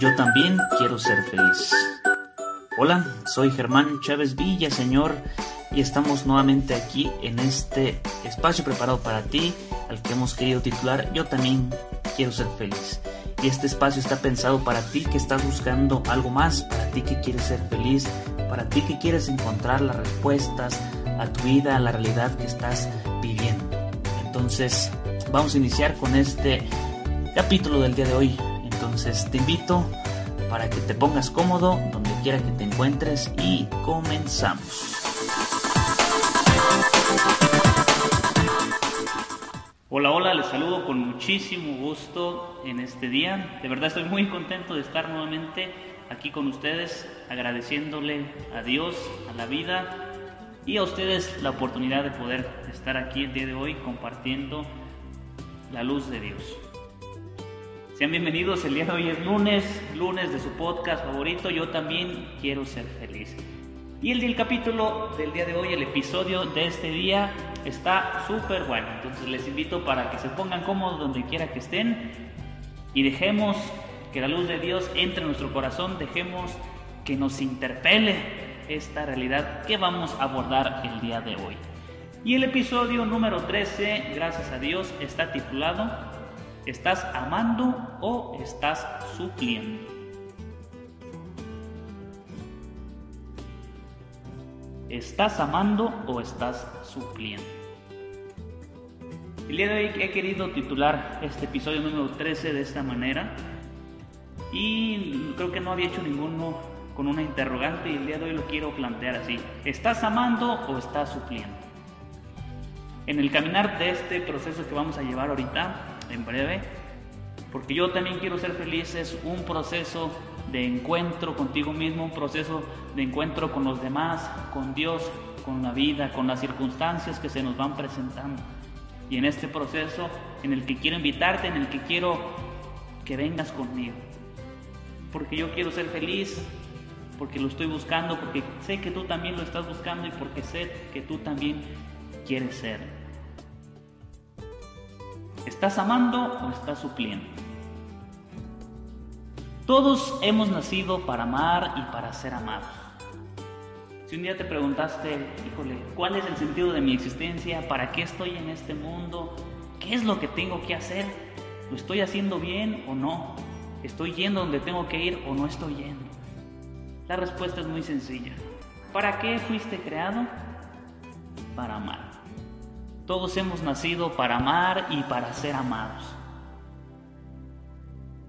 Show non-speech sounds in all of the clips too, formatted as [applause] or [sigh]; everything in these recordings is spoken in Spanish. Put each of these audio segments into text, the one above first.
Yo también quiero ser feliz. Hola, soy Germán Chávez Villa, Señor, y estamos nuevamente aquí en este espacio preparado para ti, al que hemos querido titular Yo también quiero ser feliz. Y este espacio está pensado para ti que estás buscando algo más, para ti que quieres ser feliz, para ti que quieres encontrar las respuestas a tu vida, a la realidad que estás viviendo. Entonces, vamos a iniciar con este capítulo del día de hoy. Entonces, te invito para que te pongas cómodo donde quiera que te encuentres y comenzamos. Hola, hola, les saludo con muchísimo gusto en este día. De verdad estoy muy contento de estar nuevamente aquí con ustedes, agradeciéndole a Dios, a la vida y a ustedes la oportunidad de poder estar aquí el día de hoy compartiendo la luz de Dios. Sean bienvenidos, el día de hoy es lunes, lunes de su podcast favorito, yo también quiero ser feliz. Y el, capítulo del día de hoy, el episodio de este día, está súper bueno. Entonces les invito para que se pongan cómodos donde quiera que estén y dejemos que la luz de Dios entre en nuestro corazón, dejemos que nos interpele esta realidad que vamos a abordar el día de hoy. Y el episodio número 13, gracias a Dios, está titulado ¿Estás amando o estás supliendo? ¿Estás amando o estás supliendo? El día de hoy he querido titular este episodio número 13 de esta manera y creo que no había hecho ninguno con una interrogante y el día de hoy lo quiero plantear así. ¿Estás amando o estás supliendo? En el caminar de este proceso que vamos a llevar ahorita, en breve, porque yo también quiero ser feliz, es un proceso de encuentro contigo mismo, un proceso de encuentro con los demás, con Dios, con la vida, con las circunstancias que se nos van presentando. Y en este proceso en el que quiero invitarte, en el que quiero que vengas conmigo. Porque yo quiero ser feliz, porque lo estoy buscando, porque sé que tú también lo estás buscando y porque sé que tú también quieres ser. ¿Estás amando o estás supliendo? Todos hemos nacido para amar y para ser amados. Si un día te preguntaste, híjole, ¿cuál es el sentido de mi existencia? ¿Para qué estoy en este mundo? ¿Qué es lo que tengo que hacer? ¿Lo estoy haciendo bien o no? ¿Estoy yendo donde tengo que ir o no estoy yendo? La respuesta es muy sencilla. ¿Para qué fuiste creado? Para amar. Todos hemos nacido para amar y para ser amados.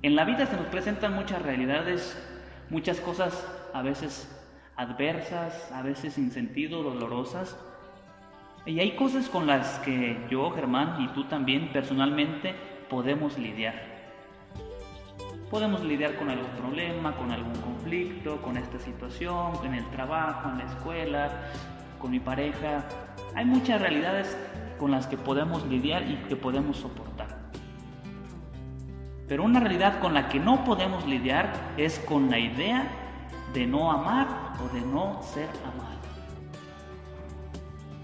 En la vida se nos presentan muchas realidades, muchas cosas a veces adversas, a veces sin sentido, dolorosas. Y hay cosas con las que yo, Germán, y tú también personalmente podemos lidiar. Podemos lidiar con algún problema, con algún conflicto, con esta situación, en el trabajo, en la escuela, con mi pareja. Hay muchas realidades con las que podemos lidiar y que podemos soportar. Pero una realidad con la que no podemos lidiar es con la idea de no amar o de no ser amado.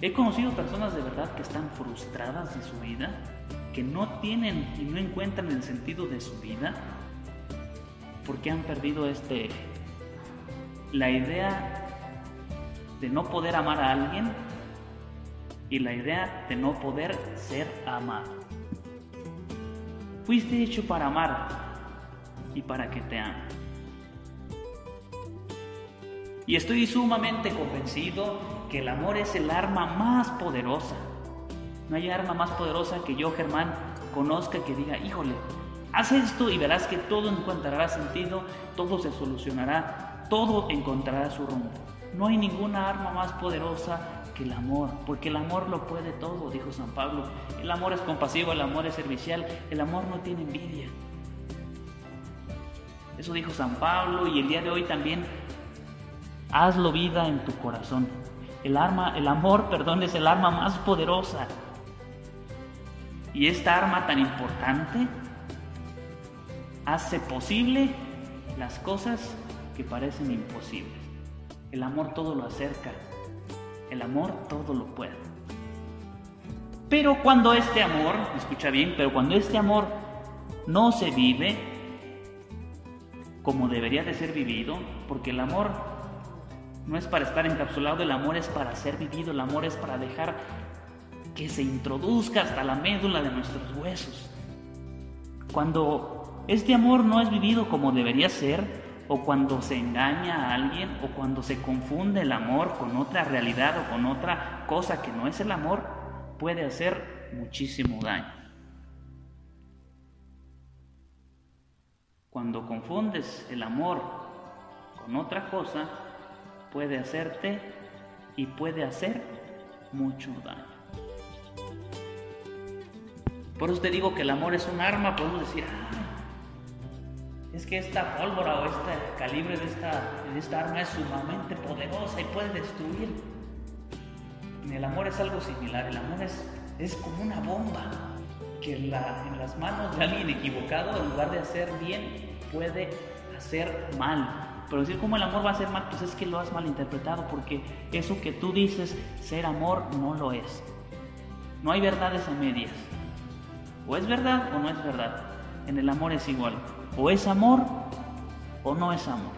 He conocido personas de verdad que están frustradas de su vida, que no tienen y no encuentran el sentido de su vida porque han perdido este la idea de no poder amar a alguien y la idea de no poder ser amado. Fuiste hecho para amar y para que te amen. Y estoy sumamente convencido que el amor es el arma más poderosa. No hay arma más poderosa que yo, Germán, conozca que diga, híjole, Haz esto y verás que todo encontrará sentido, todo se solucionará, todo encontrará su rumbo. No hay ninguna arma más poderosa que el amor, porque el amor lo puede todo, dijo San Pablo. El amor es compasivo, el amor es servicial, el amor no tiene envidia. Eso dijo San Pablo y el día de hoy también hazlo vida en tu corazón. El arma, el amor, [laughs] perdón, es el arma más poderosa. Y esta arma tan importante hace posible las cosas que parecen imposibles. El amor todo lo acerca, el amor todo lo puede. Pero cuando este amor, escucha bien, pero cuando este amor no se vive, como debería de ser vivido, porque el amor no es para estar encapsulado, el amor es para ser vivido, el amor es para dejar que se introduzca hasta la médula de nuestros huesos. Cuando este amor no es vivido como debería ser, o cuando se engaña a alguien, o cuando se confunde el amor con otra realidad o con otra cosa que no es el amor, puede hacer muchísimo daño. Cuando confundes el amor con otra cosa, puede hacerte y puede hacer mucho daño. Por eso te digo que el amor es un arma, podemos decir, es que esta pólvora o este calibre de esta, de esta arma es sumamente poderosa y puede destruir. En el amor es algo similar, el amor es, es como una bomba que en, las manos de alguien equivocado, en lugar de hacer bien, puede hacer mal. Pero decir cómo el amor va a ser mal, pues es que lo has malinterpretado, porque eso que tú dices ser amor no lo es. No hay verdades a medias. O es verdad o no es verdad. En el amor es igual. O es amor o no es amor.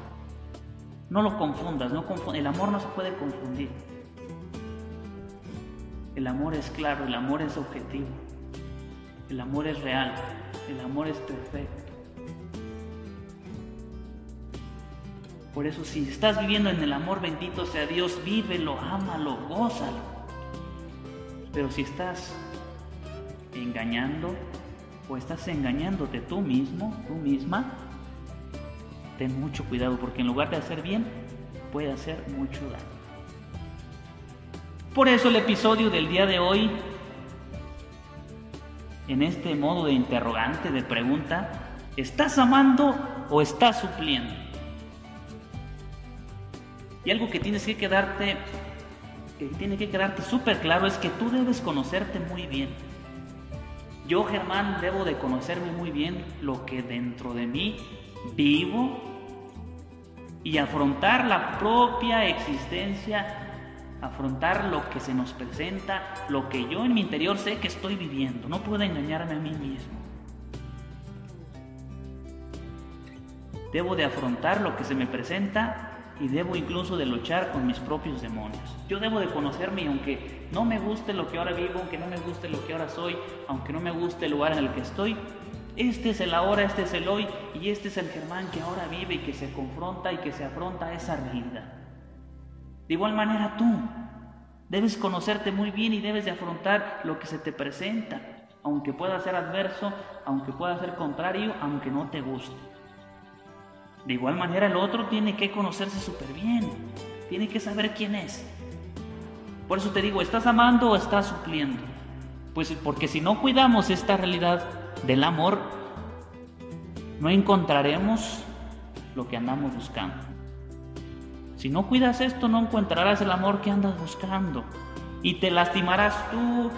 No lo confundas, no el amor no se puede confundir. El amor es claro, el amor es objetivo. El amor es real, el amor es perfecto. Por eso si estás viviendo en el amor, bendito sea Dios, vívelo, ámalo, gózalo. Pero si estás engañando o estás engañándote tú mismo, tú misma, ten mucho cuidado porque en lugar de hacer bien, puede hacer mucho daño. Por eso el episodio del día de hoy, en este modo de interrogante, de pregunta, ¿estás amando o estás supliendo? Y algo que tienes que quedarte, que tiene que quedarte súper claro es que tú debes conocerte muy bien. Yo, Germán, debo de conocerme muy bien lo que dentro de mí vivo y afrontar la propia existencia, afrontar lo que se nos presenta, lo que yo en mi interior sé que estoy viviendo. No puedo engañarme a mí mismo. Debo de afrontar lo que se me presenta y debo incluso de luchar con mis propios demonios. Yo debo de conocerme aunque no me guste lo que ahora vivo, aunque no me guste lo que ahora soy, aunque no me guste el lugar en el que estoy, este es el ahora, este es el hoy y este es el Germán que ahora vive y que se confronta y que se afronta a esa realidad. De igual manera tú debes conocerte muy bien y debes de afrontar lo que se te presenta, aunque pueda ser adverso, aunque pueda ser contrario, aunque no te guste. De igual manera el otro tiene que conocerse súper bien, tiene que saber quién es. Por eso te digo, ¿estás amando o estás supliendo? Pues porque si no cuidamos esta realidad del amor, no encontraremos lo que andamos buscando. Si no cuidas esto, no encontrarás el amor que andas buscando. Y te lastimarás tú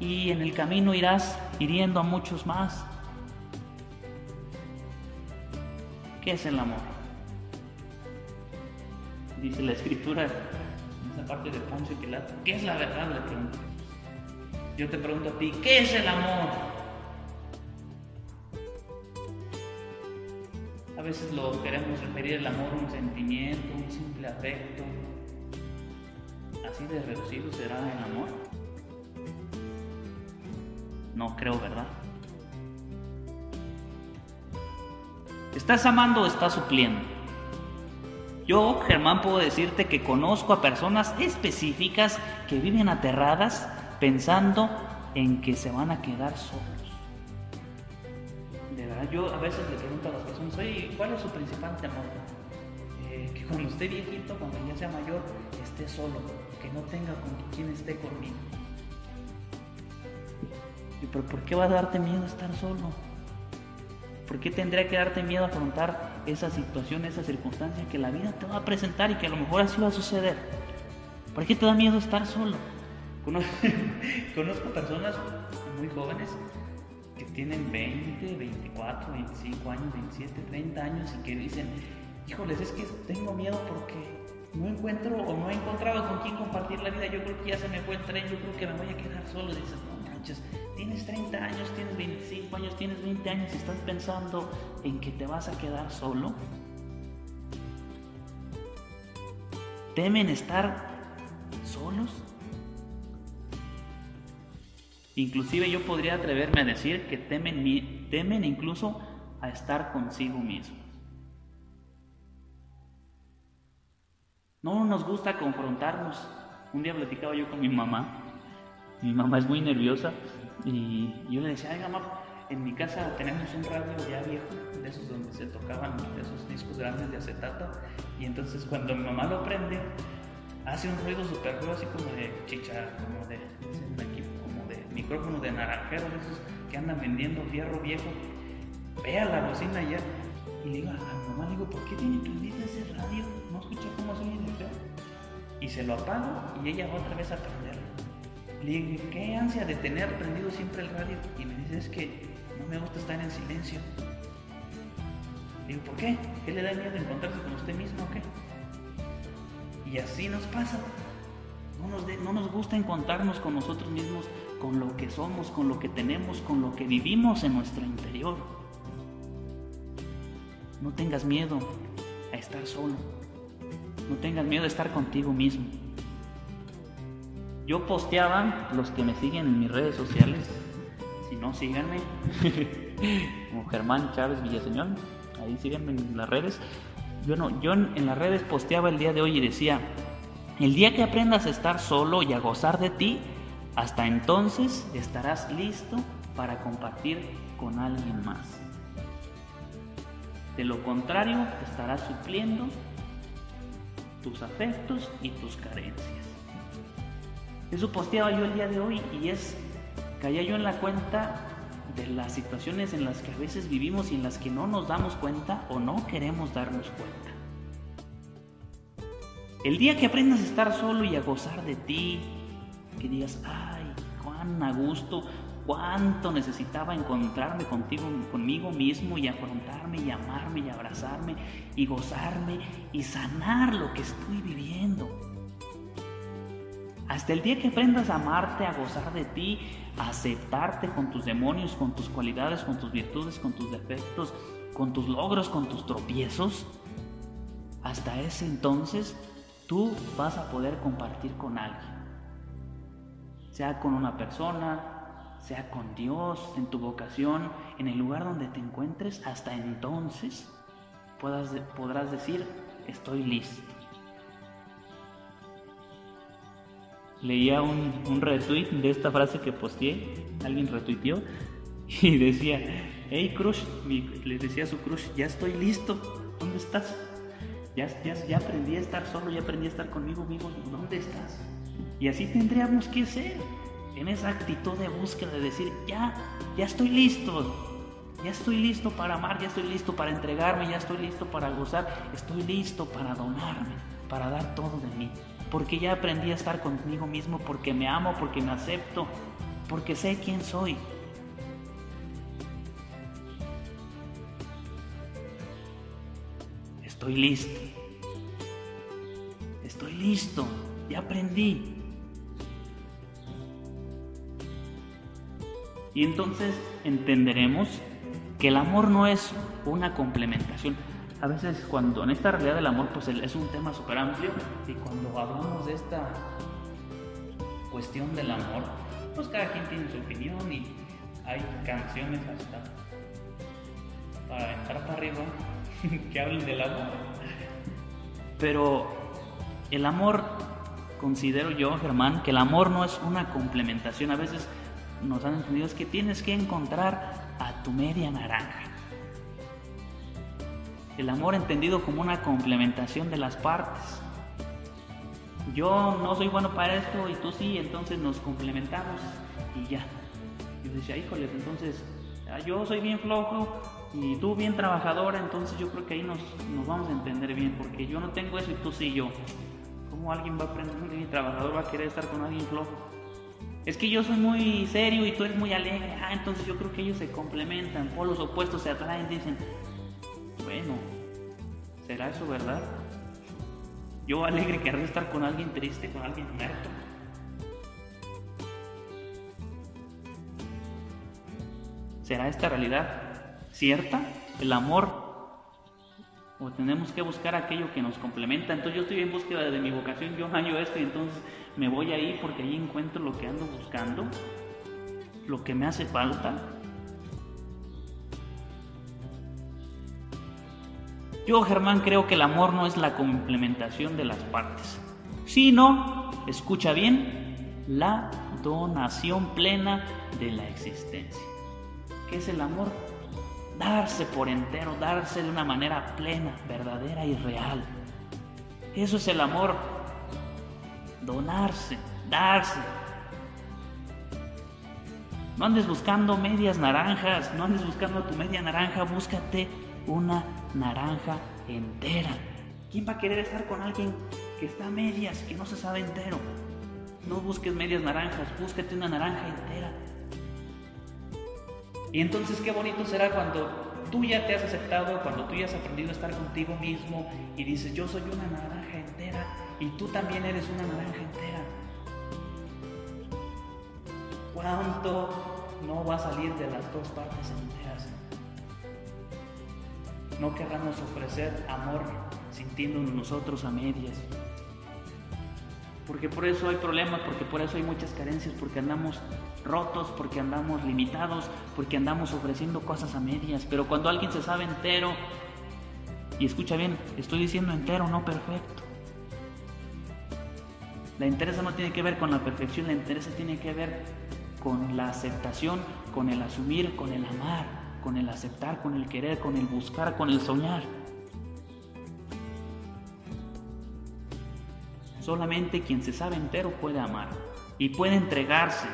y en el camino irás hiriendo a muchos más. ¿Qué es el amor? Dice la escritura parte de Ponce y Pilato. ¿Qué es la verdad? Le pregunto. Yo te pregunto a ti, ¿qué es el amor? A veces lo queremos referir el amor a un sentimiento, un simple afecto. ¿Así de reducido será el amor? No creo, ¿verdad? ¿Estás amando o estás supliendo? Yo, Germán, puedo decirte que conozco a personas específicas que viven aterradas pensando en que se van a quedar solos. De verdad, yo a veces le pregunto a las personas, oye, ¿cuál es su principal temor? Eh, que cuando esté viejito, cuando ya sea mayor, esté solo, que no tenga con quien esté conmigo. ¿Y pero por qué va a darte miedo estar solo? ¿Por qué tendría que darte miedo afrontar esa situación, esa circunstancia que la vida te va a presentar y que a lo mejor así va a suceder? ¿Por qué te da miedo estar solo? [laughs] Conozco personas muy jóvenes que tienen 20, 24, 25 años, 27, 30 años y que dicen, híjoles, es que tengo miedo porque no encuentro o no he encontrado con quién compartir la vida, yo creo que ya se me fue el tren, yo creo que me voy a quedar solo. dices, no manches, tienes 30 años, tienes 25 años, tienes 20 años y estás pensando en que te vas a quedar solo. ¿Temen estar solos? Inclusive yo podría atreverme a decir que temen, temen incluso a estar consigo mismos. No nos gusta confrontarnos. Un día platicaba yo con mi mamá mi mamá es muy nerviosa y yo le decía, ay mamá, en mi casa tenemos un radio ya viejo, de esos donde se tocaban esos discos grandes de acetato. Y entonces cuando mi mamá lo prende, hace un ruido súper ruido así como de chicha, como de, como de micrófono de naranjero, de esos que andan vendiendo fierro viejo. Vea la bocina ya. Y le digo a mi mamá, le digo, ¿por qué tiene prendido ese radio? ¿No escucha cómo suena de feo? Y se lo apago y ella va otra vez a prenderlo. Le digo, ¿qué ansia de tener prendido siempre el radio? Y me dice, es que no me gusta estar en silencio. Le digo, ¿por qué? ¿Qué le da miedo encontrarse con usted mismo o qué? Y así nos pasa. No nos, no nos gusta encontrarnos con nosotros mismos, con lo que somos, con lo que tenemos, con lo que vivimos en nuestro interior. No tengas miedo a estar solo. No tengas miedo a estar contigo mismo. Yo posteaba, los que me siguen en mis redes sociales, si no, síganme, [laughs] como Germán Chávez Villaseñor, ahí síganme en las redes. Yo, no, yo en las redes posteaba el día de hoy y decía, el día que aprendas a estar solo y a gozar de ti, hasta entonces estarás listo para compartir con alguien más. De lo contrario, estarás supliendo tus afectos y tus carencias. Eso posteaba yo el día de hoy y es, caía yo en la cuenta de las situaciones en las que a veces vivimos y en las que no nos damos cuenta o no queremos darnos cuenta. El día que aprendas a estar solo y a gozar de ti, que digas, ay, cuán a gusto, cuánto necesitaba encontrarme contigo, conmigo mismo y afrontarme y amarme y abrazarme y gozarme y sanar lo que estoy viviendo. Hasta el día que aprendas a amarte, a gozar de ti, a aceptarte con tus demonios, con tus cualidades, con tus virtudes, con tus defectos, con tus logros, con tus tropiezos, hasta ese entonces tú vas a poder compartir con alguien. Sea con una persona, sea con Dios, en tu vocación, en el lugar donde te encuentres, hasta entonces podrás decir, estoy listo. Leía un, un retweet de esta frase que posteé, alguien retuiteó [laughs] y decía, hey crush, le decía a su crush, ya estoy listo, ¿dónde estás? Ya, ya, ya aprendí a estar solo, ya aprendí a estar conmigo mismo, ¿dónde estás? Y así tendríamos que ser en esa actitud de búsqueda, de decir, ya, ya estoy listo, ya estoy listo para amar, ya estoy listo para entregarme, ya estoy listo para gozar, estoy listo para donarme, para dar todo de mí, porque ya aprendí a estar conmigo mismo, porque me amo, porque me acepto, porque sé quién soy. Estoy listo. Estoy listo. Ya aprendí. Y entonces entenderemos que el amor no es una complementación. A veces cuando en esta realidad del amor pues es un tema súper amplio y cuando hablamos de esta cuestión del amor, pues cada quien tiene su opinión y hay canciones hasta para entrar para arriba [laughs] que hablen del amor. Pero el amor, considero yo, Germán, que el amor no es una complementación. A veces nos han entendido es que tienes que encontrar a tu media naranja. El amor entendido como una complementación de las partes. Yo no soy bueno para esto y tú sí, entonces nos complementamos y ya. Y decía, híjoles, entonces ah, yo soy bien flojo y tú bien trabajadora, entonces yo creo que ahí nos, nos vamos a entender bien, porque yo no tengo eso y tú sí yo. ¿Cómo alguien va a aprender bien trabajador va a querer estar con alguien flojo? Es que yo soy muy serio y tú eres muy alegre. Ah, entonces yo creo que ellos se complementan, polos opuestos se atraen, dicen, bueno, ¿será eso verdad? Yo alegre querré estar con alguien triste, con alguien muerto. ¿Será esta realidad cierta? El amor o tenemos que buscar aquello que nos complementa. Entonces yo estoy en búsqueda de mi vocación, yo hallo esto y entonces me voy ahí porque ahí encuentro lo que ando buscando, lo que me hace falta. Yo, Germán, creo que el amor no es la complementación de las partes, sino, escucha bien, la donación plena de la existencia. ¿Qué es el amor? darse por entero, darse de una manera plena, verdadera y real. Eso es el amor, donarse, darse. No andes buscando medias naranjas, no andes buscando tu media naranja, búscate una naranja entera. ¿Quién va a querer estar con alguien que está a medias, que no se sabe entero? No busques medias naranjas, búscate una naranja entera. Y entonces qué bonito será cuando tú ya te has aceptado, cuando tú ya has aprendido a estar contigo mismo y dices, yo soy una naranja entera y tú también eres una naranja entera. ¿Cuánto no va a salir de las dos partes enteras? No querramos ofrecer amor sintiéndonos nosotros a medias. Porque por eso hay problemas, porque por eso hay muchas carencias, porque andamos rotos, porque andamos limitados, porque andamos ofreciendo cosas a medias. Pero cuando alguien se sabe entero, y escucha bien, estoy diciendo entero, no perfecto. La interesa no tiene que ver con la perfección, la interesa tiene que ver con la aceptación, con el asumir, con el amar, con el aceptar, con el querer, con el buscar, con el soñar. Solamente quien se sabe entero puede amar y puede entregarse.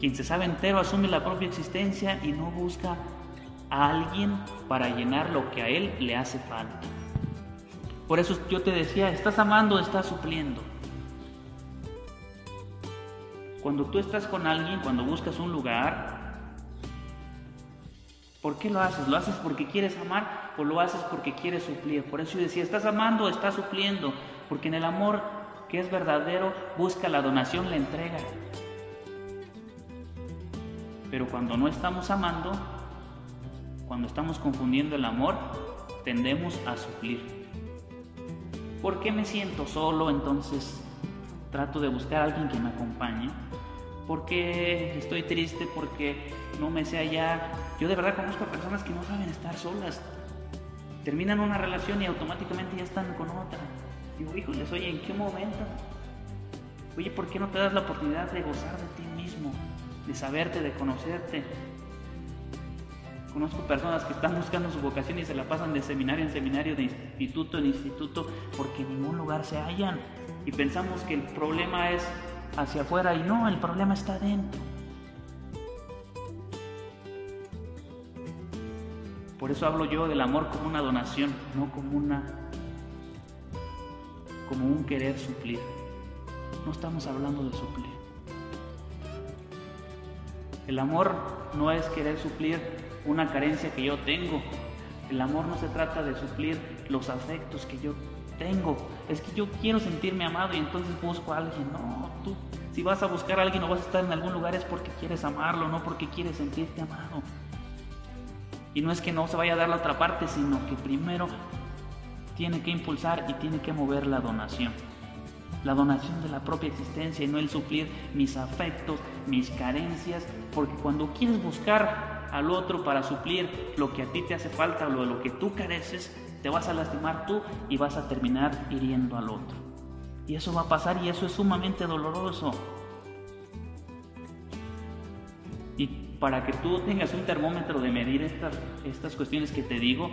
Quien se sabe entero asume la propia existencia y no busca a alguien para llenar lo que a él le hace falta. Por eso yo te decía, estás amando, estás supliendo. Cuando tú estás con alguien, cuando buscas un lugar, ¿Por qué lo haces? ¿Lo haces porque quieres amar o lo haces porque quieres suplir? Por eso yo decía, estás amando o estás supliendo, porque en el amor que es verdadero busca la donación, la entrega. Pero cuando no estamos amando, cuando estamos confundiendo el amor, tendemos a suplir. ¿Por qué me siento solo? Entonces trato de buscar a alguien que me acompañe. ¿Por qué estoy triste? Porque no me sé hallar. Yo de verdad conozco a personas que no saben estar solas. Terminan una relación y automáticamente ya están con otra. Digo, híjoles, oye, ¿en qué momento? Oye, ¿por qué no te das la oportunidad de gozar de ti mismo? De saberte, de conocerte. Conozco personas que están buscando su vocación y se la pasan de seminario en seminario, de instituto en instituto, porque en ningún lugar se hallan. Y pensamos que el problema es hacia afuera y no, el problema está dentro. Por eso hablo yo del amor como una donación, no como una como un querer suplir. No estamos hablando de suplir. El amor no es querer suplir una carencia que yo tengo. El amor no se trata de suplir los afectos que yo tengo. Es que yo quiero sentirme amado y entonces busco a alguien. No, tú, si vas a buscar a alguien o vas a estar en algún lugar es porque quieres amarlo, no porque quieres sentirte amado. Y no es que no se vaya a dar la otra parte, sino que primero tiene que impulsar y tiene que mover la donación. La donación de la propia existencia y no el suplir mis afectos, mis carencias, porque cuando quieres buscar al otro para suplir lo que a ti te hace falta o lo que tú careces, te vas a lastimar tú y vas a terminar hiriendo al otro. Y eso va a pasar y eso es sumamente doloroso. Para que tú tengas un termómetro de medir estas, estas cuestiones que te digo,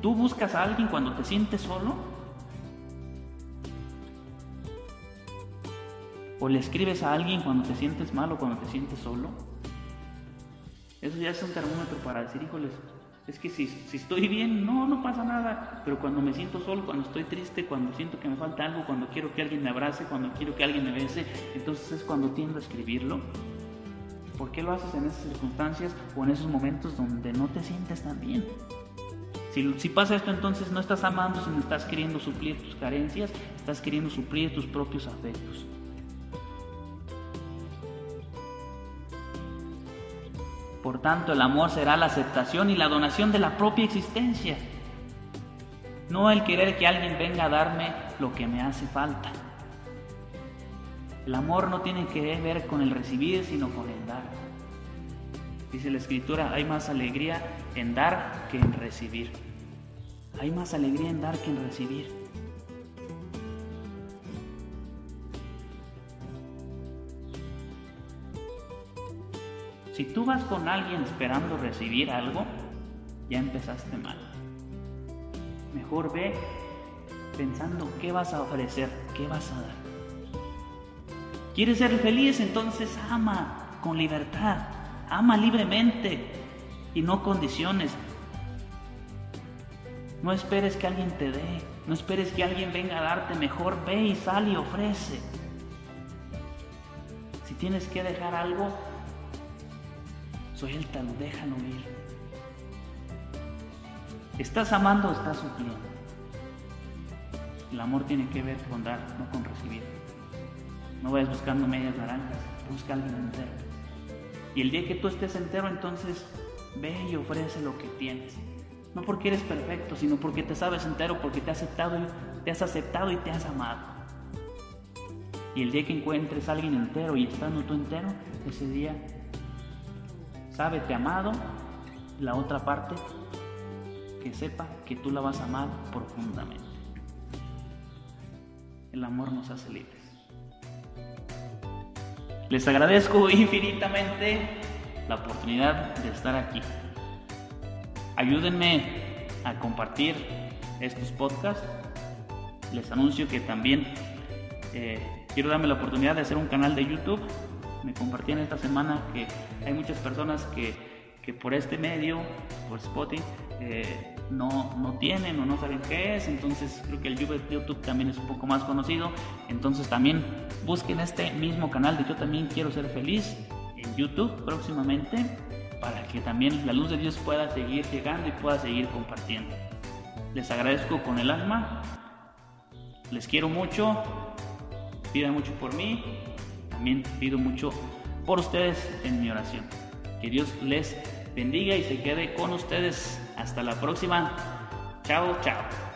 ¿tú buscas a alguien cuando te sientes solo? ¿O le escribes a alguien cuando te sientes mal o cuando te sientes solo? Eso ya es un termómetro para decir, híjoles, es que si, estoy bien, no, no pasa nada. Pero cuando me siento solo, cuando estoy triste, cuando siento que me falta algo, cuando quiero que alguien me abrace, cuando quiero que alguien me bese, entonces es cuando tiendo a escribirlo. ¿Por qué lo haces en esas circunstancias o en esos momentos donde no te sientes tan bien? Si, si pasa esto, entonces no estás amando, sino estás queriendo suplir tus carencias, estás queriendo suplir tus propios afectos. Por tanto, el amor será la aceptación y la donación de la propia existencia, no el querer que alguien venga a darme lo que me hace falta. El amor no tiene que ver con el recibir, sino con el dar. Dice la escritura, hay más alegría en dar que en recibir. Hay más alegría en dar que en recibir. Si tú vas con alguien esperando recibir algo, ya empezaste mal. Mejor ve pensando qué vas a ofrecer, qué vas a dar. ¿Quieres ser feliz? Entonces ama con libertad, ama libremente y no condiciones. No esperes que alguien te dé, no esperes que alguien venga a darte mejor, ve y sal y ofrece. Si tienes que dejar algo, Suéltalo, déjalo ir. ¿Estás amando o estás supliendo? El amor tiene que ver con dar, no con recibir. No vayas buscando medias naranjas, busca a alguien entero. Y el día que tú estés entero, entonces ve y ofrece lo que tienes. No porque eres perfecto, sino porque te sabes entero, porque te has aceptado y te has aceptado y te has amado. Y el día que encuentres a alguien entero y estando tú entero, ese día Sábete amado, la otra parte que sepa que tú la vas a amar profundamente. El amor nos hace libres. Les agradezco [laughs] infinitamente la oportunidad de estar aquí. Ayúdenme a compartir estos podcasts. Les anuncio que también eh, quiero darme la oportunidad de hacer un canal de YouTube me compartían esta semana que hay muchas personas que, que por este medio, por Spotify, eh, no, no tienen o no saben qué es, entonces creo que el YouTube también es un poco más conocido, entonces también busquen este mismo canal de Yo también quiero ser feliz en YouTube próximamente para que también la luz de Dios pueda seguir llegando y pueda seguir compartiendo. Les agradezco con el alma, les quiero mucho, pidan mucho por mí también pido mucho por ustedes en mi oración. Que Dios les bendiga y se quede con ustedes. Hasta la próxima. Chao, chao.